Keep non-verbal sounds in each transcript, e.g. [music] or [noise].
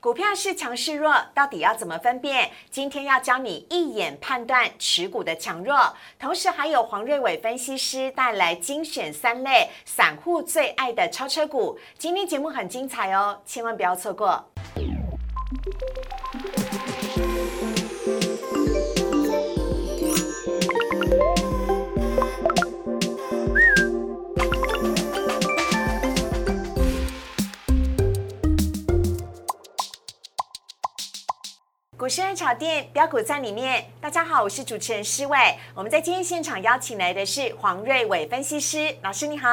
股票是强是弱，到底要怎么分辨？今天要教你一眼判断持股的强弱，同时还有黄瑞伟分析师带来精选三类散户最爱的超车股。今天节目很精彩哦，千万不要错过。股市人炒店标股在里面。大家好，我是主持人施伟。我们在今天现场邀请来的是黄瑞伟分析师老师，你好。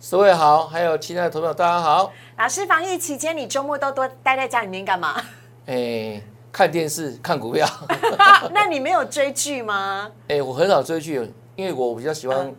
施伟好，还有亲爱的投票大家好。老师，防疫期间你周末都多待在家里面干嘛？[laughs] 哎，看电视、看股票。[laughs] 那你没有追剧吗？[laughs] 哎，我很少追剧，因为我比较喜欢。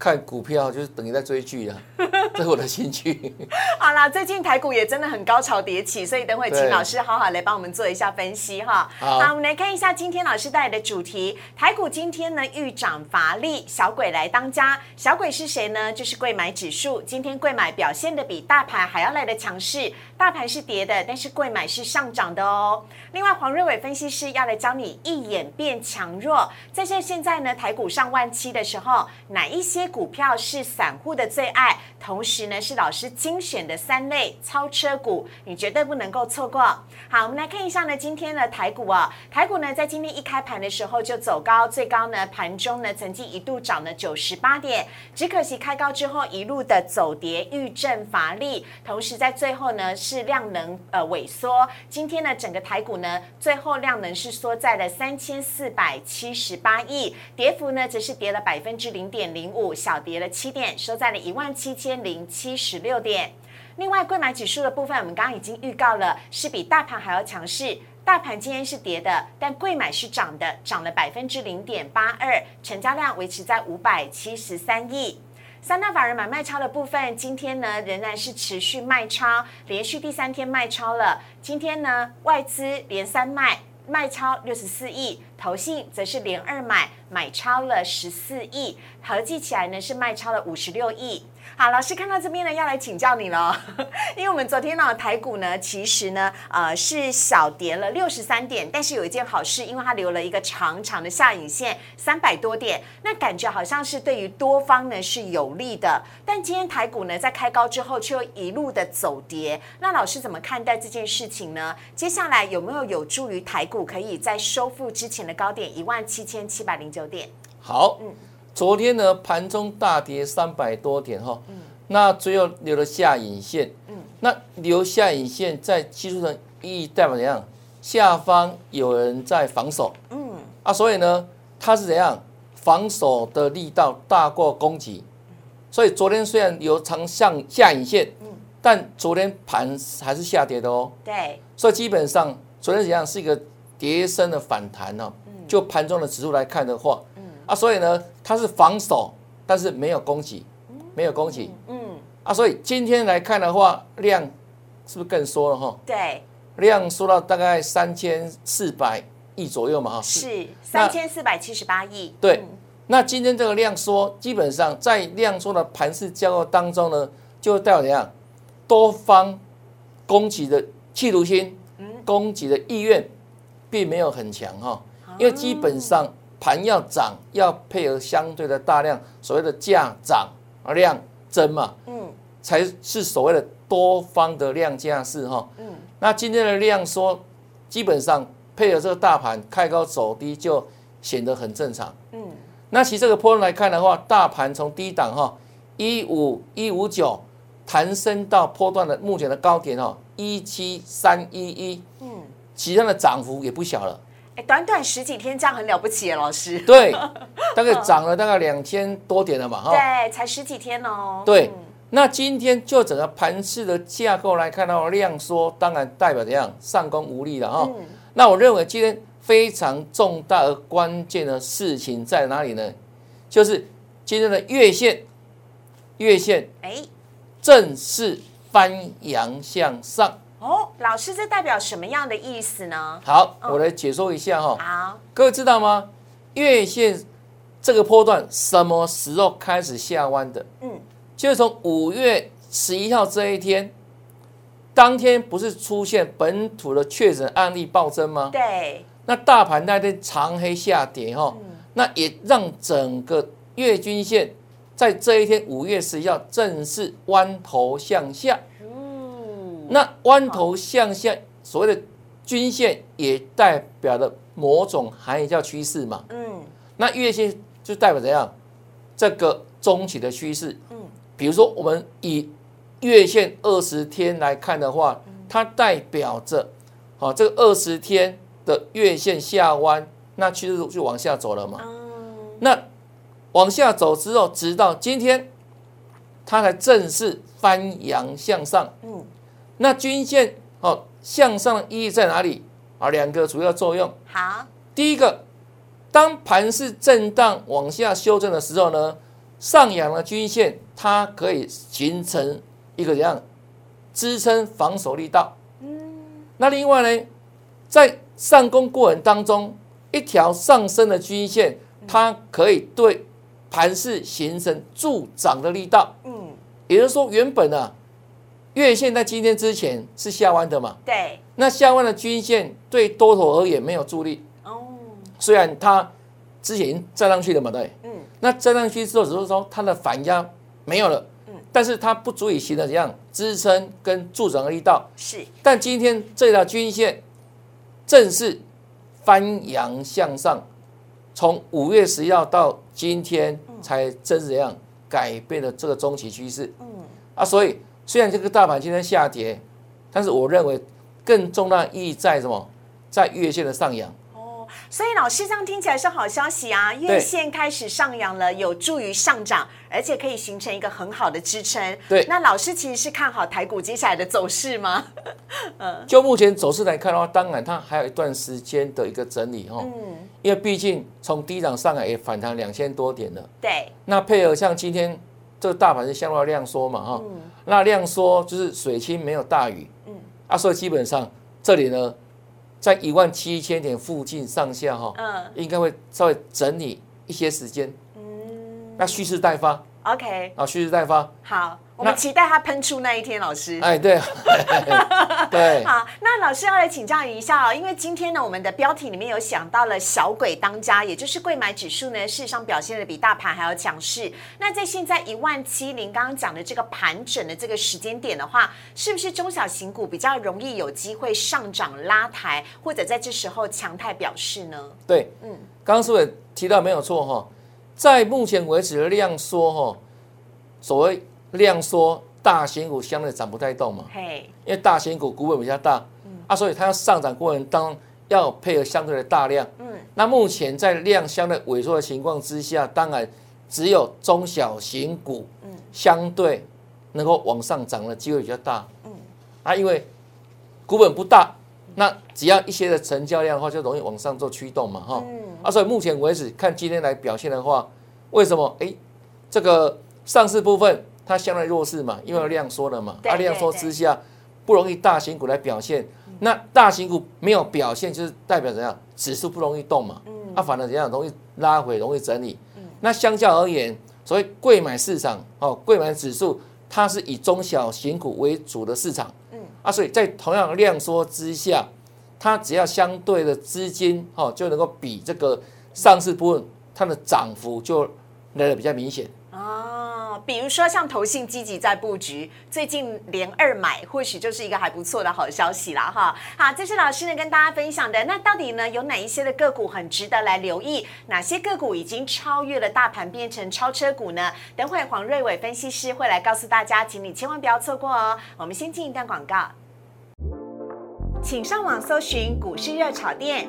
看股票就是等于在追剧啊，[laughs] 这是我的兴趣。好啦，最近台股也真的很高潮迭起，所以等会请老师好好来帮我们做一下分析哈。好，我们来看一下今天老师带来的主题。台股今天呢遇涨乏力，小鬼来当家。小鬼是谁呢？就是贵买指数。今天贵买表现的比大盘还要来的强势，大盘是跌的，但是贵买是上涨的哦。另外，黄瑞伟分析师要来教你一眼变强弱。在这现在呢，台股上万七的时候，哪一些？股票是散户的最爱，同时呢是老师精选的三类超车股，你绝对不能够错过。好，我们来看一下呢，今天的台股啊，台股呢在今天一开盘的时候就走高，最高呢盘中呢曾经一度涨了九十八点，只可惜开高之后一路的走跌，遇震乏力，同时在最后呢是量能呃萎缩。今天呢整个台股呢最后量能是缩在了三千四百七十八亿，跌幅呢则是跌了百分之零点零五。小跌了七点，收在了一万七千零七十六点。另外，贵买指数的部分，我们刚刚已经预告了，是比大盘还要强势。大盘今天是跌的，但贵买是涨的，涨了百分之零点八二，成交量维持在五百七十三亿。三大法人买卖超的部分，今天呢仍然是持续卖超，连续第三天卖超了。今天呢，外资连三卖。卖超六十四亿，投信则是连二买，买超了十四亿，合计起来呢是卖超了五十六亿。好，老师看到这边呢，要来请教你了，[laughs] 因为我们昨天呢台股呢，其实呢，呃，是小跌了六十三点，但是有一件好事，因为它留了一个长长的下影线，三百多点，那感觉好像是对于多方呢是有利的。但今天台股呢在开高之后，却又一路的走跌，那老师怎么看待这件事情呢？接下来有没有有助于台股可以在收复之前的高点一万七千七百零九点？好，嗯。昨天呢，盘中大跌三百多点哈，那最后留了下影线，那留下影线在技术上意义代表怎样？下方有人在防守，嗯啊，所以呢，它是怎样？防守的力道大过攻击，所以昨天虽然有长向下影线，但昨天盘还是下跌的哦。对，所以基本上昨天怎样是一个跌升的反弹呢？就盘中的指数来看的话。啊，所以呢，它是防守，但是没有攻击，没有攻击。嗯。啊，所以今天来看的话，量是不是更缩了哈？对。量缩到大概三千四百亿左右嘛哈？是三千四百七十八亿。对。那今天这个量缩，基本上在量缩的盘势架构当中呢，就代表怎样？多方攻击的企图心，攻击的意愿，并没有很强哈，因为基本上。盘要涨，要配合相对的大量，所谓的价涨而量增嘛，嗯，才是所谓的多方的量价势哈，嗯，那今天的量缩，基本上配合这个大盘开高走低，就显得很正常，嗯，那其实这个波段来看的话，大盘从低档哈一五一五九弹升到波段的目前的高点哈一七三一一，嗯，其他的涨幅也不小了。短短十几天这样很了不起耶，老师。[laughs] 对，大概涨了大概两千多点了嘛，哈。对，才十几天哦。对，那今天就整个盘市的架构来看到量缩，当然代表怎样上攻无力了哈。那我认为今天非常重大而关键的事情在哪里呢？就是今天的月线，月线哎，正式翻阳向上。哦，老师，这代表什么样的意思呢？好，我来解说一下哈。好，各位知道吗？月线这个波段什么时候开始下弯的？嗯，就是从五月十一号这一天，当天不是出现本土的确诊案例暴增吗？对，那大盘那天长黑下跌哈，那也让整个月均线在这一天五月十一号正式弯头向下。嗯，那弯头向下，所谓的均线也代表了某种含义叫趋势嘛。嗯，那月线就代表怎样？这个中期的趋势。嗯，比如说我们以月线二十天来看的话，它代表着，好，这个二十天的月线下弯，那趋势就往下走了嘛。那往下走之后，直到今天，它才正式翻阳向上。嗯，那均线哦向上的意义在哪里？啊，两个主要作用。好，第一个，当盘势震荡往下修正的时候呢，上扬的均线它可以形成。一个怎样支撑防守力道？嗯，那另外呢，在上攻过程当中，一条上升的均线，它可以对盘势形成助涨的力道。嗯，也就是说，原本啊，月线在今天之前是下弯的嘛？对。那下弯的均线对多头而言没有助力。哦。虽然它之前站上去了嘛，对。嗯。那站上去之后，只是说它的反压没有了。但是它不足以形成怎样支撑跟助长的力道，是。但今天这条均线正式翻阳向上，从五月十一号到今天才真怎样改变了这个中期趋势。嗯。啊，所以虽然这个大盘今天下跌，但是我认为更重大意义在什么？在月线的上扬。所以老师这样听起来是好消息啊，月线开始上扬了，有助于上涨，而且可以形成一个很好的支撑。对，那老师其实是看好台股接下来的走势吗？[laughs] 嗯，就目前走势来看的话，当然它还有一段时间的一个整理哈。嗯，因为毕竟从低档上来也反弹两千多点了。对，那配合像今天这个大盘是相对量缩嘛哈，那量缩就是水清没有大雨。嗯，啊，所以基本上这里呢。在一万七千点附近上下哈，嗯，应该会稍微整理一些时间，嗯，那蓄势待发，OK，啊，蓄势待发，好。我们期待它喷出那一天，老师。哎，对，[laughs] 对。好，那老师要来请教一下哦，因为今天呢，我们的标题里面有想到了小鬼当家，也就是贵买指数呢，事实上表现的比大盘还要强势。那在现在一万七零刚刚讲的这个盘整的这个时间点的话，是不是中小型股比较容易有机会上涨拉抬，或者在这时候强态表示呢？对，嗯，刚刚是不是提到没有错哈？在目前为止的量缩哈，所谓。量缩，大型股相对涨不太动嘛，因为大型股股本比较大，啊，所以它要上涨过程当中要配合相对的大量，嗯，那目前在量相对萎缩的情况之下，当然只有中小型股，嗯，相对能够往上涨的机会比较大，嗯，啊，因为股本不大，那只要一些的成交量的话，就容易往上做驱动嘛，哈，嗯，啊，所以目前为止看今天来表现的话，为什么？哎，这个上市部分。它相对弱势嘛，因为量缩了嘛，它量缩之下不容易大型股来表现。那大型股没有表现，就是代表怎样？指数不容易动嘛。嗯。它反而怎样？容易拉回，容易整理。嗯。那相较而言，所谓贵买市场哦，贵买指数它是以中小型股为主的市场。嗯。啊，所以在同样量缩之下，它只要相对的资金哦，就能够比这个上市部分它的涨幅就来的比较明显。比如说像投信积极在布局，最近连二买，或许就是一个还不错的好消息了哈。好，这是老师呢跟大家分享的。那到底呢有哪一些的个股很值得来留意？哪些个股已经超越了大盘，变成超车股呢？等会黄瑞伟分析师会来告诉大家，请你千万不要错过哦。我们先进一段广告，请上网搜寻股市热炒店。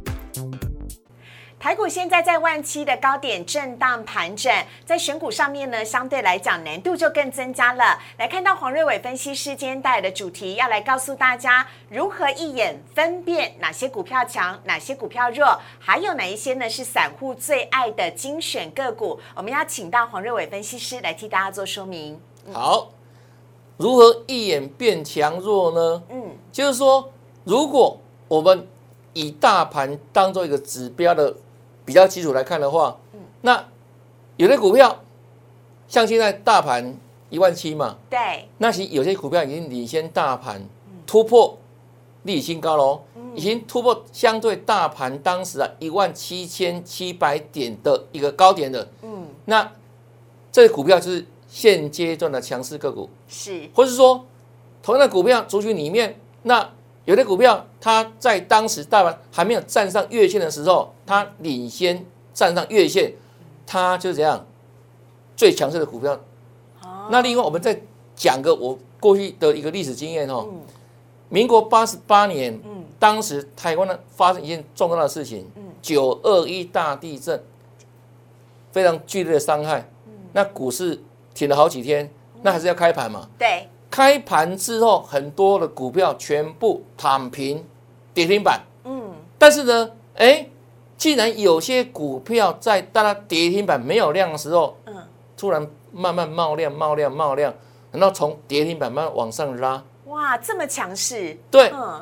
台股现在在万七的高点震荡盘整，在选股上面呢，相对来讲难度就更增加了。来看到黄瑞伟分析师今天带来的主题，要来告诉大家如何一眼分辨哪些股票强，哪些股票弱，还有哪一些呢是散户最爱的精选个股。我们要请到黄瑞伟分析师来替大家做说明。好，如何一眼变强弱呢？嗯，就是说，如果我们以大盘当做一个指标的。比较基础来看的话，那有的股票像现在大盘一万七嘛，对，那其实有些股票已经领先大盘突破历史新高喽，已经突破相对大盘当时啊一万七千七百点的一个高点的，嗯，那这个股票就是现阶段的强势个股，是，或是说同样的股票族群里面，那有的股票它在当时大盘还没有站上月线的时候，它领先站上月线，它就是这样最强势的股票。哦那另外我们再讲个我过去的一个历史经验哦，嗯民国八十八年，嗯当时台湾呢发生一件重大的事情嗯，九二一大地震，非常剧烈的伤害。嗯那股市停了好几天，那还是要开盘嘛。对，开盘之后，很多的股票全部躺平，跌停板。嗯，但是呢，哎，既然有些股票在大家跌停板没有量的时候，嗯，突然慢慢冒量、冒量、冒量，然后从跌停板慢慢往上拉。哇，这么强势，对。嗯，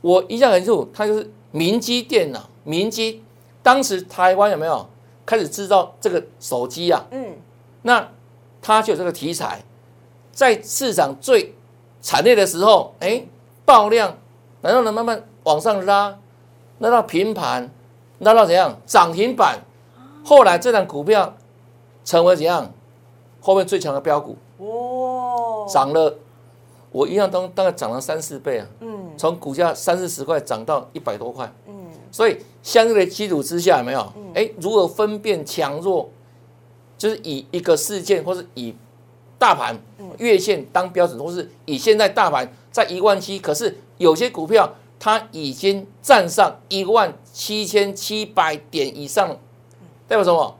我印象很清楚，它就是明基电脑，明基当时台湾有没有开始制造这个手机啊？嗯，那它就有这个题材，在市场最惨烈的时候，哎，爆量，然后呢慢慢往上拉，拉到平盘，拉到怎样涨停板，后来这档股票成为怎样？后面最强的标股，哦，涨了，我印象中大概涨了三四倍啊，嗯。从股价三四十块涨到一百多块，嗯，所以相对的基础之下，有没有？哎，如何分辨强弱？就是以一个事件，或是以大盘月线当标准，或是以现在大盘在一万七，可是有些股票它已经站上一万七千七百点以上，代表什么？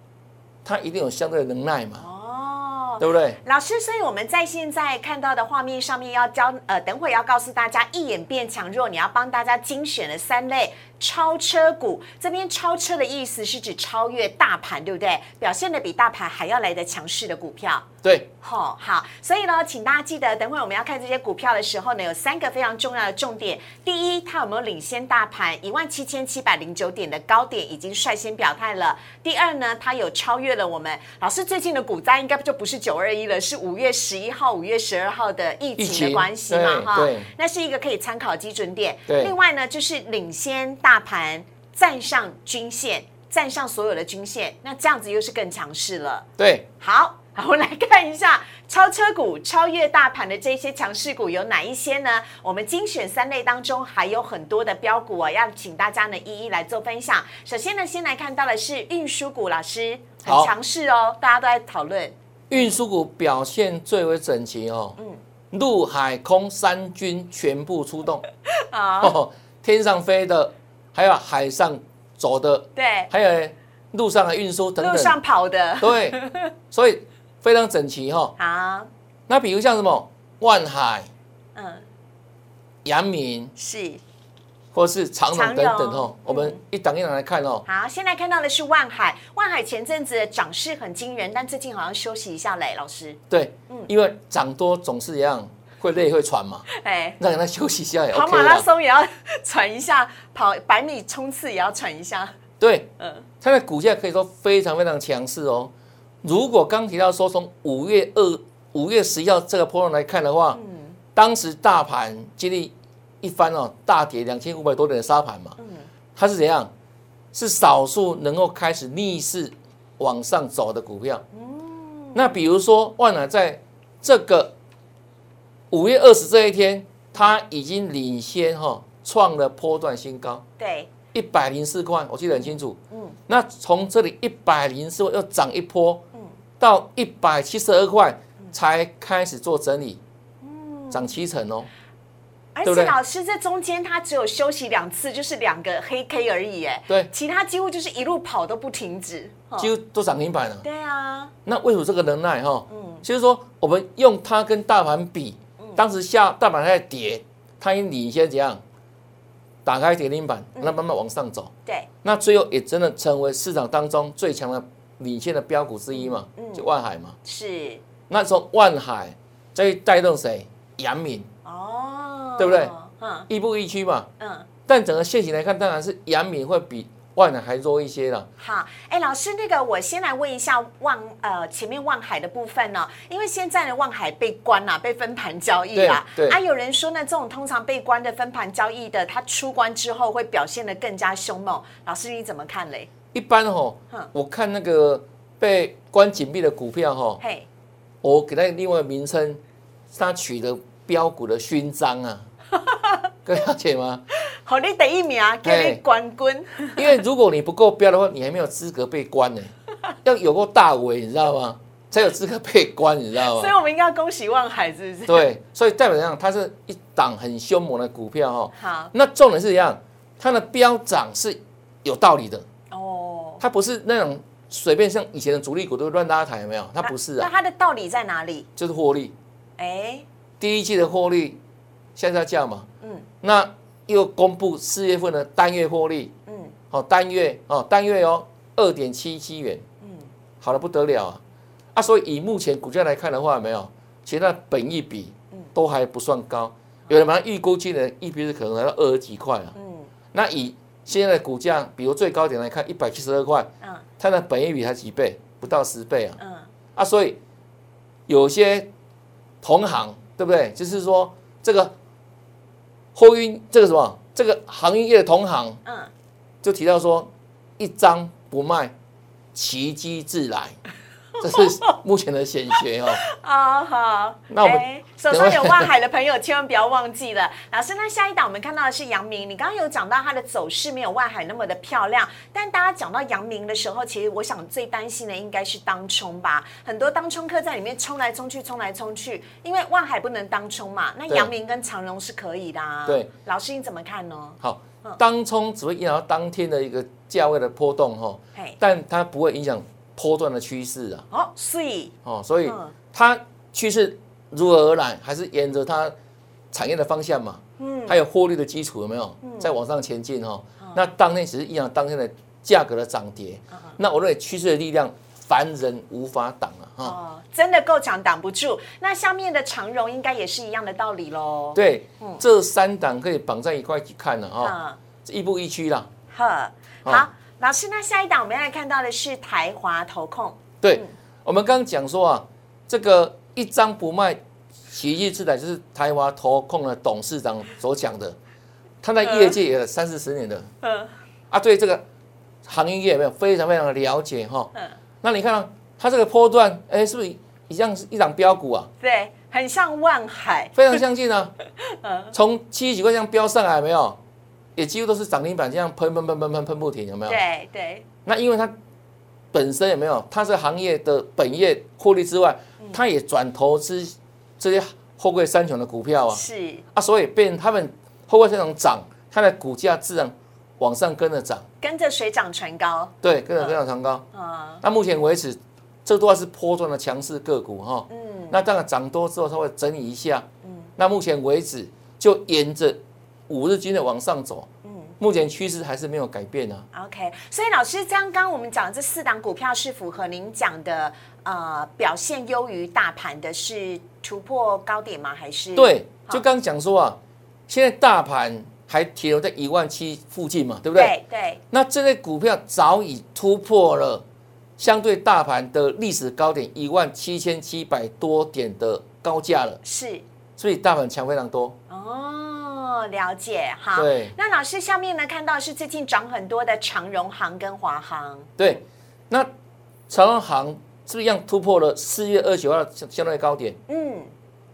它一定有相对的能耐嘛，哦。对不对？老师，所以我们在现在看到的画面上面要教呃，等会要告诉大家一眼变强弱，你要帮大家精选了三类超车股。这边超车的意思是指超越大盘，对不对？表现的比大盘还要来的强势的股票。对，好、好，所以呢，请大家记得，等会我们要看这些股票的时候呢，有三个非常重要的重点。第一，它有没有领先大盘一万七千七百零九点的高点，已经率先表态了。第二呢，它有超越了我们老师最近的股灾，应该就不是九二一了，是五月十一号、五月十二号的疫疫情情的关系嘛，哈那是一个可以参考基准点。另外呢，就是领先大盘，站上均线，站上所有的均线，那这样子又是更强势了。对，好，好，我们来看一下超车股超越大盘的这些强势股有哪一些呢？我们精选三类当中还有很多的标股啊，要请大家呢一一来做分享。首先呢，先来看到的是运输股，老师很好强势哦，大家都在讨论。运输股表现最为整齐哦，嗯陆海空三军全部出动。[laughs] 啊，哦，天上飞的，还有海上走的，对，还有路上的运输等等，路上跑的，对，[laughs] 所以非常整齐哈、好，那比如像什么万海、嗯，阳明是。或是长长荣等等荣哦，我们一档一档来看哦。好，现在看到的是万海，万海前阵子的涨势很惊人，但最近好像休息一下嘞，老师。对嗯，因为涨多总是一样会累会喘嘛，哎，让他休息一下也跑马拉。松也要喘一下，跑百米冲刺也要喘一下。对，嗯，它的股价可以说非常非常强势哦。如果刚提到说从五月二、五月十一号这个波浪来看的话，嗯当时大盘经历一番哦大跌两千五百多点的沙盘嘛，嗯它是怎样？是少数能够开始逆势往上走的股票。嗯那比如说万海在这个五月二十这一天，它已经领先哈、创了波段新高。对，一百零四块，我记得很清楚。嗯那从这里一百零四块又涨一波，嗯到一百七十二块才开始做整理，嗯，涨七成哦。而且老师这中间他只有休息两次，就是两个黑 K 而已，哎，对，其他几乎就是一路跑都不停止。哈几乎都涨停板了。对啊，那为什么这个能耐哈？嗯就是说我们用它跟大盘比，当时下大盘还在跌，它已经领先怎样？打开跌停板，那慢慢往上走，对，那最后也真的成为市场当中最强的领先的标股之一嘛，嗯就万海嘛。是那时候万海在带动谁？阳明，哦，对不对？嗯亦步亦趋嘛。嗯，但整个现形来看，当然是阳明会比万海还弱一些了。好，哎，老师，那个我先来问一下望呃前面望海的部分呢，因为现在的望海被关了，被分盘交易了。对。啊，有人说呢，这种通常被关的分盘交易的，它出关之后会表现的更加凶猛。老师你怎么看嘞？一般哈，我看那个被关紧闭的股票哈，嘿，我给它另外名称，它取的标股的勋章啊，各位了解吗？好，你第一名给你冠军。[laughs] 因为如果你不够标的话，你还没有资格被关呢。[laughs] 要有过大尾，你知道吗？才有资格被关，你知道吗？所以我们应该恭喜万海，是不是？对，所以代表上它是一档很凶猛的股票哈。好，那重点是一样，它的飙涨是有道理的。哦，它不是那种随便像以前的主力股都乱拉抬，有没有？它不是啊。那它的道理在哪里？就是获利。哎，第一季的获利现在叫嘛？嗯，那。又公布四月份的单月获利，嗯，好，单月哦，单月哦，二点七七元，嗯，好的不得了啊，啊，所以以目前股价来看的话，没有，其实它本益比都还不算高，有人把它预估今年一比是可能来到二十几块啊，嗯，那以现在的股价，比如最高点来看一百七十二块，嗯，它的本益比才几倍，不到十倍啊，嗯，啊，所以有些同行对不对？就是说这个。货运这个什么，这个行业的同行，嗯，就提到说，一张不卖，奇迹自来。这是目前的显学哦。[laughs] 啊好，那我们手上有万海的朋友千万不要忘记了。老师，那下一档我们看到的是阳明，你刚刚有讲到它的走势没有万海那么的漂亮，但大家讲到阳明的时候，其实我想最担心的应该是当冲吧。很多当冲客在里面冲来冲去，冲来冲去，因为万海不能当冲嘛。那阳明跟长荣是可以的。对，老师你怎么看呢？好，当冲只会影响到当天的一个价位的波动哈，但它不会影响。波段的趋势啊，哦，所以哦，所以它趋势如何而来，还是沿着它产业的方向嘛，嗯，还有获利的基础有没有嗯在往上前进哈？那当天只是影响当天的价格的涨跌，那我认为趋势的力量凡人无法挡啊，哈，真的够强挡不住。那下面的长荣应该也是一样的道理喽。对，这三档可以绑在一块去看了啊，亦步一趋啦。呵，好。老师，那下一档我们要来看到的是台华投控。对，我们刚刚讲说啊，这个一张不卖，奇迹之来就是台华投控的董事长所讲的，他在业界也有三四十年的，嗯，啊，对这个行业有没有非常非常的了解哈？嗯，那你看它这个波段，哎，是不是一样是一档标股啊？对，很像万海，非常相近啊。[laughs] 嗯，从七十几块这样飙上来，没有？也几乎都是涨停板，这样喷喷喷喷喷喷不停，有没有？对对。那因为它本身有没有？它是行业的本业获利之外，它也转投资这些后贵三雄的股票啊。是啊，所以变他们后贵三雄涨，它的股价自然往上跟着涨，跟着水涨船高。对，跟着水涨船高。啊。那目前为止，这都是波段的强势个股哈。嗯。那当然涨多之后，它会整理一下。嗯。那目前为止，就沿着。五日均的往上走，嗯，目前趋势还是没有改变呢。OK，所以老师刚刚我们讲的这四档股票是符合您讲的，呃，表现优于大盘的是突破高点吗？还是对？就刚讲说啊，现在大盘还停留在一万七附近嘛，对不对？对对。那这类股票早已突破了相对大盘的历史高点一万七千七百多点的高价了，是，所以大盘强非常多。哦。了解好，对。那老师下面呢看到是最近涨很多的长荣行跟华航。对，那长荣行是不是一样突破了四月二十九号相相对高点？嗯，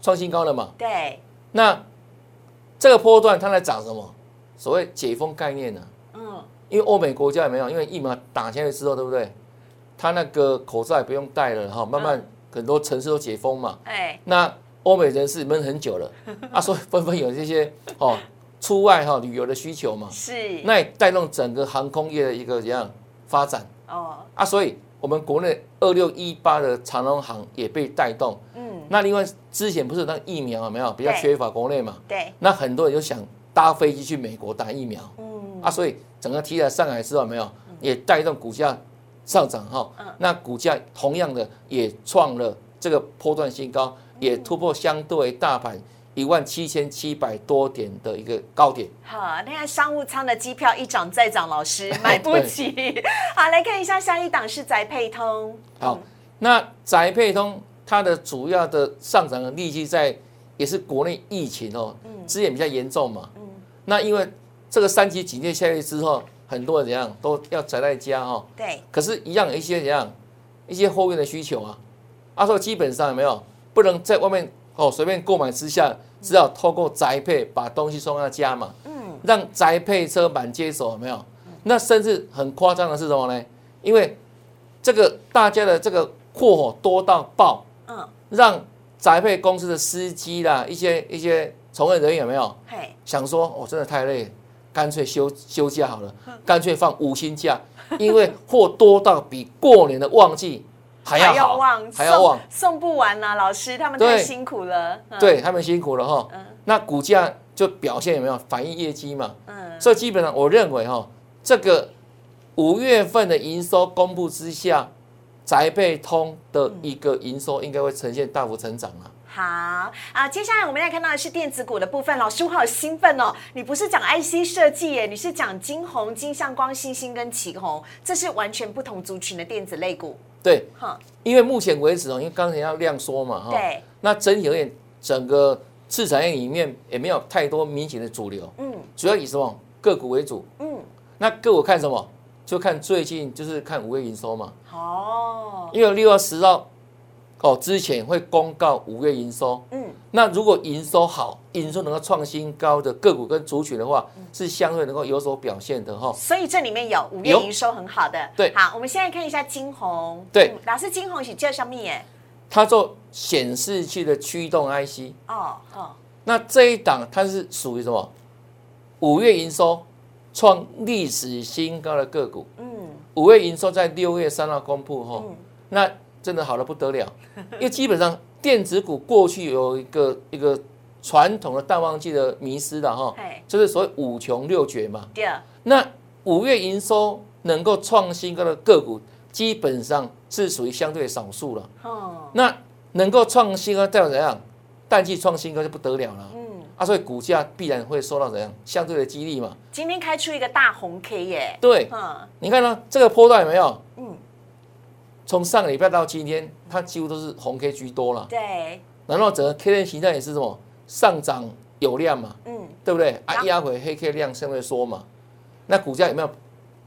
创新高了嘛？对。那这个波段它在涨什么？所谓解封概念呢？嗯，因为欧美国家也没有，因为疫苗打下来之后，对不对？它那个口罩也不用戴了哈，慢慢很多城市都解封嘛。哎，那。欧美人士闷很久了，[laughs] 啊，所以纷纷有这些哦出外哈旅游的需求嘛，是，那也带动整个航空业的一个怎样发展。哦。啊，所以我们国内二六一八的长龙航也被带动，嗯，那另外之前不是那疫苗有没有比较缺乏国内嘛，对，那很多人就想搭飞机去美国打疫苗，嗯。啊，所以整个提来上海之后没有也带动股价上涨哈，那股价同样的也创了这个波段新高。也突破相对大盘一万七千七百多点的一个高点。好，那看商务舱的机票一涨再涨，老师 [laughs] 买不起。好，来看一下下一档是宅配通。好，那宅配通它的主要的上涨的利基在也是国内疫情哦，资源比较严重嘛。嗯。那因为这个三级警戒下去之后，很多人怎样都要宅在家哦。对。可是，一样有一些怎样一些后院的需求啊。阿说基本上有没有不能在外面哦随便购买之下。只要透过宅配把东西送到家嘛，嗯，让宅配车满接手，有没有？那甚至很夸张的是什么呢？因为这个大家的这个货多到爆，嗯，让宅配公司的司机啦，一些一些从业人员有没有？嘿，想说我真的太累，干脆休休假好了，干脆放五星假，因为货多到比过年的旺季。还要旺，还要旺，送不完呐！老师他们太辛苦了，对他们辛苦了哈。那股价就表现有没有反映业绩嘛？嗯，所以基本上我认为哈，这个五月份的营收公布之下，宅配通的一个营收应该会呈现大幅成长啊。好啊，接下来我们要看到的是电子股的部分。老师，我好兴奋哦！你不是讲 IC 设计耶，你是讲金红、金相光、星星跟旗红，这是完全不同族群的电子类股。对，哈，因为目前为止哦，因为刚才要量缩嘛，哈，对，那整体而言，整个市场业里面也没有太多明显的主流，嗯，主要以什么个股为主，嗯，那个股看什么？就看最近就是看五月营收嘛，哦，因为六月十号。哦，之前会公告五月营收，嗯，那如果营收好，营收能够创新高的个股跟族群的话，是相对能够有所表现的哈。所以这里面有五月营收很好的，对。好，我们现在看一下金红，对，老师金红是叫什么？耶？它做显示器的驱动 IC，哦，哦。那这一档它是属于什么？五月营收创历史新高的个股，嗯，五月营收在六月三号公布哈，那。真的好的不得了，因为基本上电子股过去有一个一个传统的淡旺季的迷失的哈，就是所谓五穷六绝嘛。对。那五月营收能够创新高的个股，基本上是属于相对少数了。哦。那能够创新高代表怎样？淡季创新高就不得了了。嗯。啊，所以股价必然会受到怎样相对的激励嘛？今天开出一个大红 K 耶。对。嗯。你看呢？这个波段有没有？嗯。从上个礼拜到今天，它几乎都是红 K 居多了。对。然后整个 K 线形态也是什么上涨有量嘛？嗯，对不对？啊，压回黑 K 量相对缩嘛。那股价有没有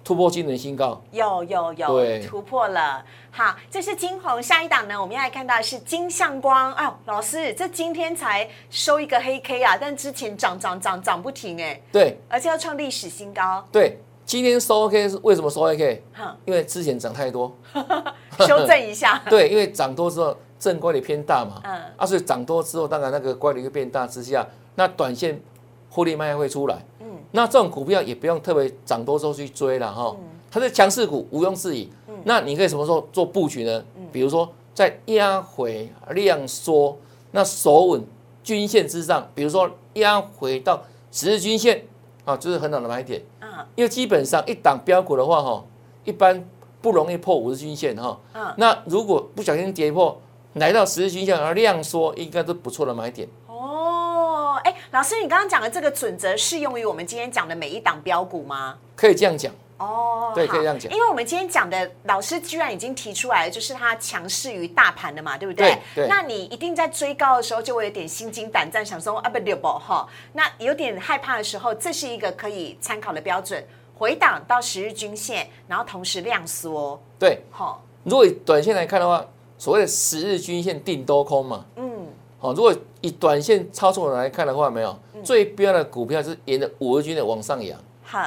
突破今年新高？有有有，对，突破了。好，这是金红。下一档呢，我们要来看到是金相光。哦，老师，这今天才收一个黑 K 啊，但之前涨涨涨涨不停哎。对。而且要创历史新高。对。今天收 OK 是为什么收 OK？因为之前涨太多，[laughs] 修正一下。[laughs] 对，因为涨多之后正乖离偏大嘛，嗯，啊，所以涨多之后，当然那个乖离会变大之下，那短线获利卖会出来。嗯，那这种股票也不用特别涨多之后去追了哈，它是强势股，毋庸置疑。嗯，那你可以什么时候做布局呢？比如说在压回量缩，那守稳均线之上，比如说压回到十日均线。啊，就是很好的买点嗯，因为基本上一档标股的话，哈，一般不容易破五日均线哈。嗯，那如果不小心跌破，来到十日均线而量缩，应该都不错的买点。哦，哎，老师，你刚刚讲的这个准则适用于我们今天讲的每一档标股吗？可以这样讲。哦，对，可以这样讲。因为我们今天讲的老师居然已经提出来了，就是它强势于大盘的嘛，对不对？对。那你一定在追高的时候就会有点心惊胆战，想说啊不对不哈，那有点害怕的时候，这是一个可以参考的标准。回档到十日均线，然后同时量缩。对。好，如果以短线来看的话，所谓的十日均线定多空嘛。嗯。好，如果以短线操作来看的话，没有最标的股票是沿着五日均线往上扬。好。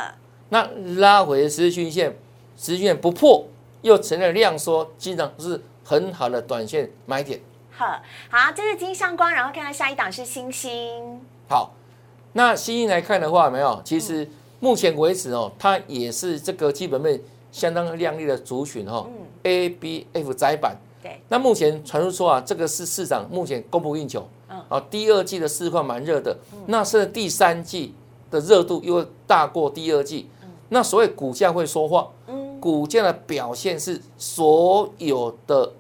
那拉回十日均线，十日均线不破，又成了量缩，基本上是很好的短线买点。好，好，这是金相光，然后看看下一档是星星。好，那星星来看的话，没有，其实目前为止哦，它也是这个基本面相当亮丽的族群哈。嗯。A B F 窄板。对。那目前传出说啊，这个是市场目前供不应求。嗯。啊，第二季的市况蛮热的，那是第三季的热度又大过第二季。那所谓股价会说话，嗯，股价的表现是所有的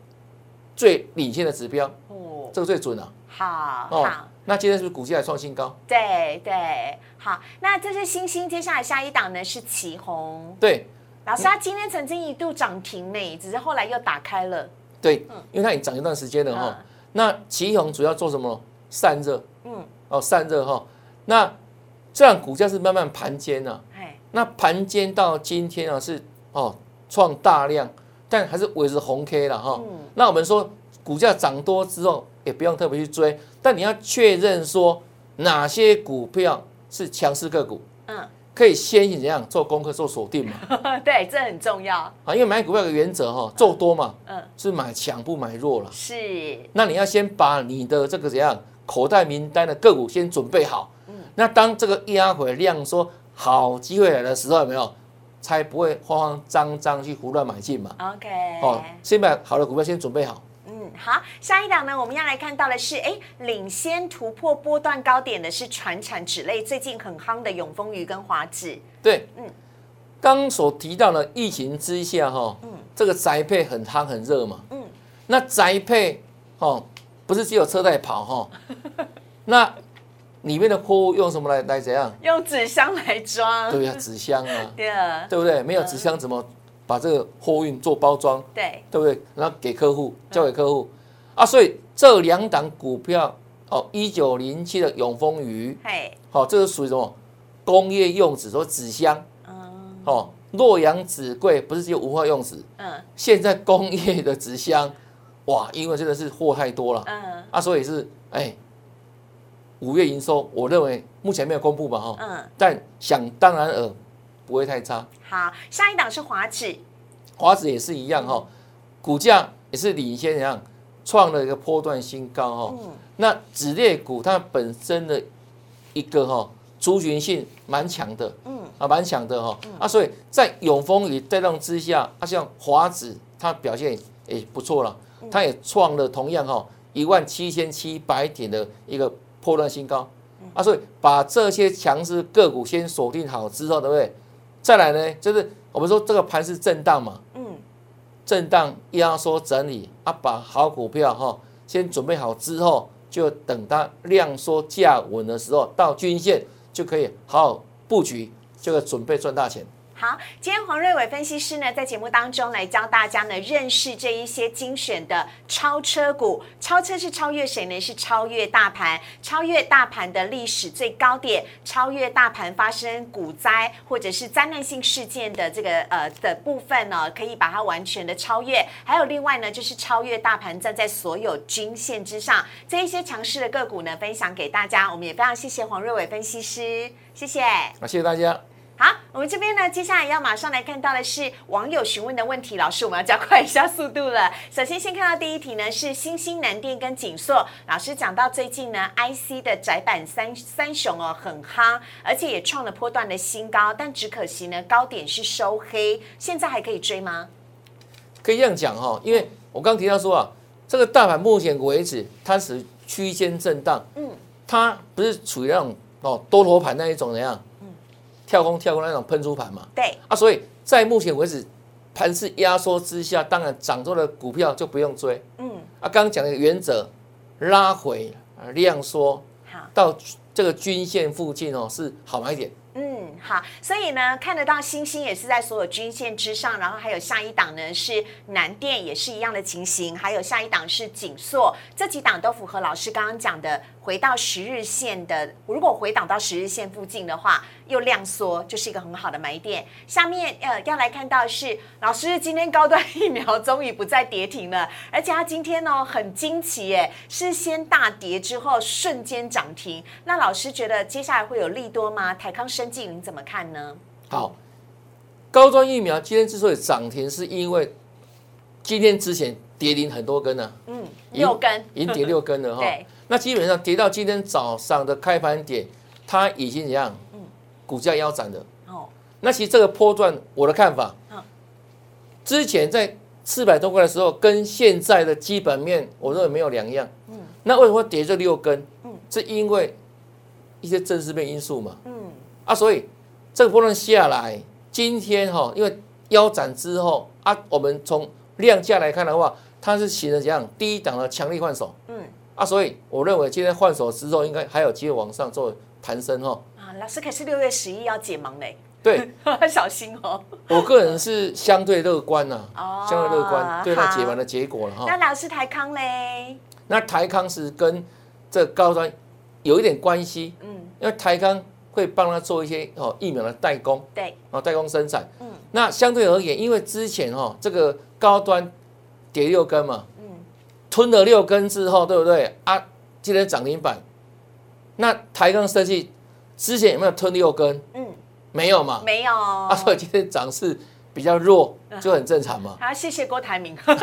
最领先的指标，哦，这个最准了。好，好，那今天是不是股价创新高？对对，好，那这是星星，接下来下一档呢是旗红。对，老师，他今天曾经一度涨停呢，只是后来又打开了。对，因为它已经涨一段时间了哈。那旗红主要做什么？散热。嗯。哦，散热哈。那这样股价是慢慢盘间呢。那盘间到今天啊是哦创大量，但还是维持红 K 了哈。那我们说股价涨多之后。也不用特别去追，但你要确认说哪些股票是强势个股，嗯，可以先怎样做功课做锁定嘛？[laughs] 对，这很重要啊，因为买股票的原则哈，做多嘛，嗯，是买强不买弱了。是，那你要先把你的这个怎样口袋名单的个股先准备好，嗯，那当这个压回量说好机会来的时候，有没有？才不会慌慌张张去胡乱买进嘛？OK，哦，先把好的股票先准备好。嗯好，下一档呢，我们要来看到的是，哎，领先突破波段高点的是船产纸类，最近很夯的永丰鱼跟华纸。对，嗯，刚所提到的疫情之下，哈，嗯，这个宅配很夯很热嘛，嗯，那宅配，哦，不是只有车在跑，哈，[laughs] 那里面的货物用什么来来怎样？用纸箱来装。对呀，纸箱啊，[laughs] 对啊，对不对？没有纸箱怎么？把这个货运做包装，对。对不对？然后给客户交给客户。啊，所以这两档股票哦，一九零七的永丰鱼，嘿，好，这是属于什么？工业用纸，说纸箱，嗯，哦，洛阳纸柜不是只有文化用纸，嗯，现在工业的纸箱，哇，因为真的是货太多了，嗯，啊，所以是哎，五月营收，我认为目前没有公布吧，哈，嗯，但想当然尔。不会太差。好，下一档是华指，华指也是一样哈，股价也是领先，一样创了一个波段新高哈。嗯。那指列股它本身的一个哈族群性蛮强的，嗯啊蛮强的哈。啊，所以在永丰与带动之下，啊像华指它表现也不错了，它也创了同样哈一万七千七百点的一个破断新高。啊，所以把这些强势个股先锁定好之后，对不对？再来呢，就是我们说这个盘是震荡嘛，嗯，震荡压缩整理啊，把好股票哈先准备好之后，就等它量缩价稳的时候，到均线就可以好好布局，就可以准备赚大钱。好，今天黄瑞伟分析师呢，在节目当中来教大家呢，认识这一些精选的超车股。超车是超越谁呢？是超越大盘，超越大盘的历史最高点，超越大盘发生股灾或者是灾难性事件的这个呃的部分呢，可以把它完全的超越。还有另外呢，就是超越大盘站在所有均线之上，这一些强势的个股呢，分享给大家。我们也非常谢谢黄瑞伟分析师，谢谢。那，谢谢大家。好，我们这边呢，接下来要马上来看到的是网友询问的问题。老师，我们要加快一下速度了。首先，先看到第一题呢，是新兴南电跟锦硕。老师讲到最近呢，IC 的窄板三三雄哦很夯，而且也创了波段的新高，但只可惜呢，高点是收黑。现在还可以追吗？可以这样讲哈，因为我刚提到说啊，这个大盘目前为止它是区间震荡，嗯，它不是处于那种哦多头盘那一种怎样？跳空跳空那种喷出盘嘛，对啊，所以在目前为止盘势压缩之下，当然涨多的股票就不用追。嗯，啊，刚刚讲的原则，拉回啊量缩，好到这个均线附近哦，是好买点。嗯，好，所以呢，看得到星星也是在所有均线之上，然后还有下一档呢是南电也是一样的情形，还有下一档是锦硕，这几档都符合老师刚刚讲的。回到十日线的，如果回档到十日线附近的话，又量缩，就是一个很好的买点。下面呃要来看到是老师今天高端疫苗终于不再跌停了，而且它今天呢很惊奇耶，是先大跌之后瞬间涨停。那老师觉得接下来会有利多吗？台康生技您怎么看呢？好，高端疫苗今天之所以涨停，是因为今天之前跌停很多根呢，嗯，六根，已经跌六根了哈。[laughs] 那基本上跌到今天早上的开盘点，它已经怎样？嗯，股价腰斩的。哦，那其实这个波段，我的看法，嗯，之前在四百多块的时候，跟现在的基本面，我认为没有两样。嗯，那为什么跌这六根？嗯，是因为一些政治面因素嘛。嗯，啊，所以这个波段下来，今天哈，因为腰斩之后啊，我们从量价来看的话，它是形成怎样？第一档的强力换手。嗯。啊，所以我认为今天换手之后，应该还有机会往上做弹升哈。啊，老师可是六月十一要解盲嘞，对，[laughs] 小心哦。我个人是相对乐观呐，相对乐观对它解盲的结果了哈。那老师台康嘞？那台康是跟这高端有一点关系，嗯，因为台康会帮他做一些哦疫苗的代工，对，哦代工生产，嗯，那相对而言，因为之前哈这个高端跌六根嘛，嗯，吞了六根之后，对不对啊？今天涨停板，那台康设计之前有没有吞六根？嗯，没有嘛，没有，啊，所以今天涨势。比较弱就很正常嘛。好，谢谢郭台铭。[laughs] [laughs] 好，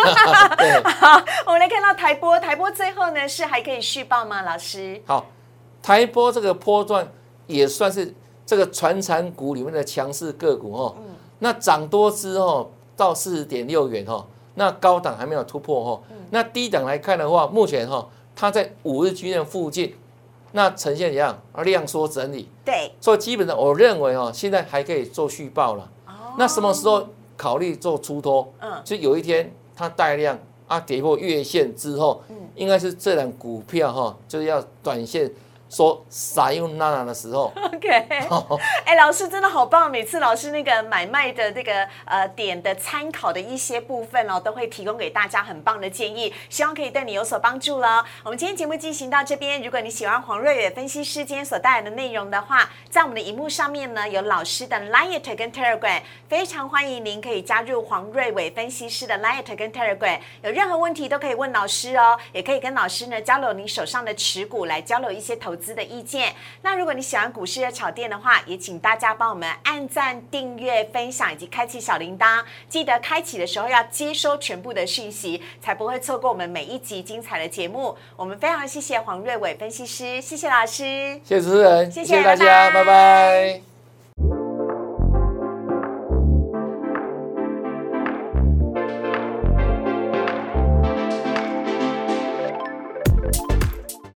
我们来看到台波，台波最后呢是还可以续报吗？老师？好，台波这个波段也算是这个传产股里面的强势个股哦。嗯。那涨多之后到四十点六元哦，那高档还没有突破哦。嗯。那低档来看的话，目前哈它在五日均线附近，那呈现一样啊量缩整理。对。所以基本上我认为哈，现在还可以做续报了。那什么时候考虑做出脱？嗯，就有一天它带量啊跌破月线之后，嗯，应该是这两股票哈，就是要短线。说撒用娜娜的时候，OK，哎，老师真的好棒！每次老师那个买卖的这个呃点的参考的一些部分哦，都会提供给大家很棒的建议，希望可以对你有所帮助了。我们今天节目进行到这边，如果你喜欢黄瑞远分析师今天所带来的内容的话，在我们的荧幕上面呢有老师的 Light 跟 Telegram，非常欢迎您可以加入黄瑞伟分析师的 Light 跟 Telegram，有任何问题都可以问老师哦，也可以跟老师呢交流您手上的持股，来交流一些投。资的意见。那如果你喜欢股市的炒店的话，也请大家帮我们按赞、订阅、分享以及开启小铃铛。记得开启的时候要接收全部的讯息，才不会错过我们每一集精彩的节目。我们非常谢谢黄瑞伟分析师，谢谢老师，谢谢主持人，谢谢大家，拜拜。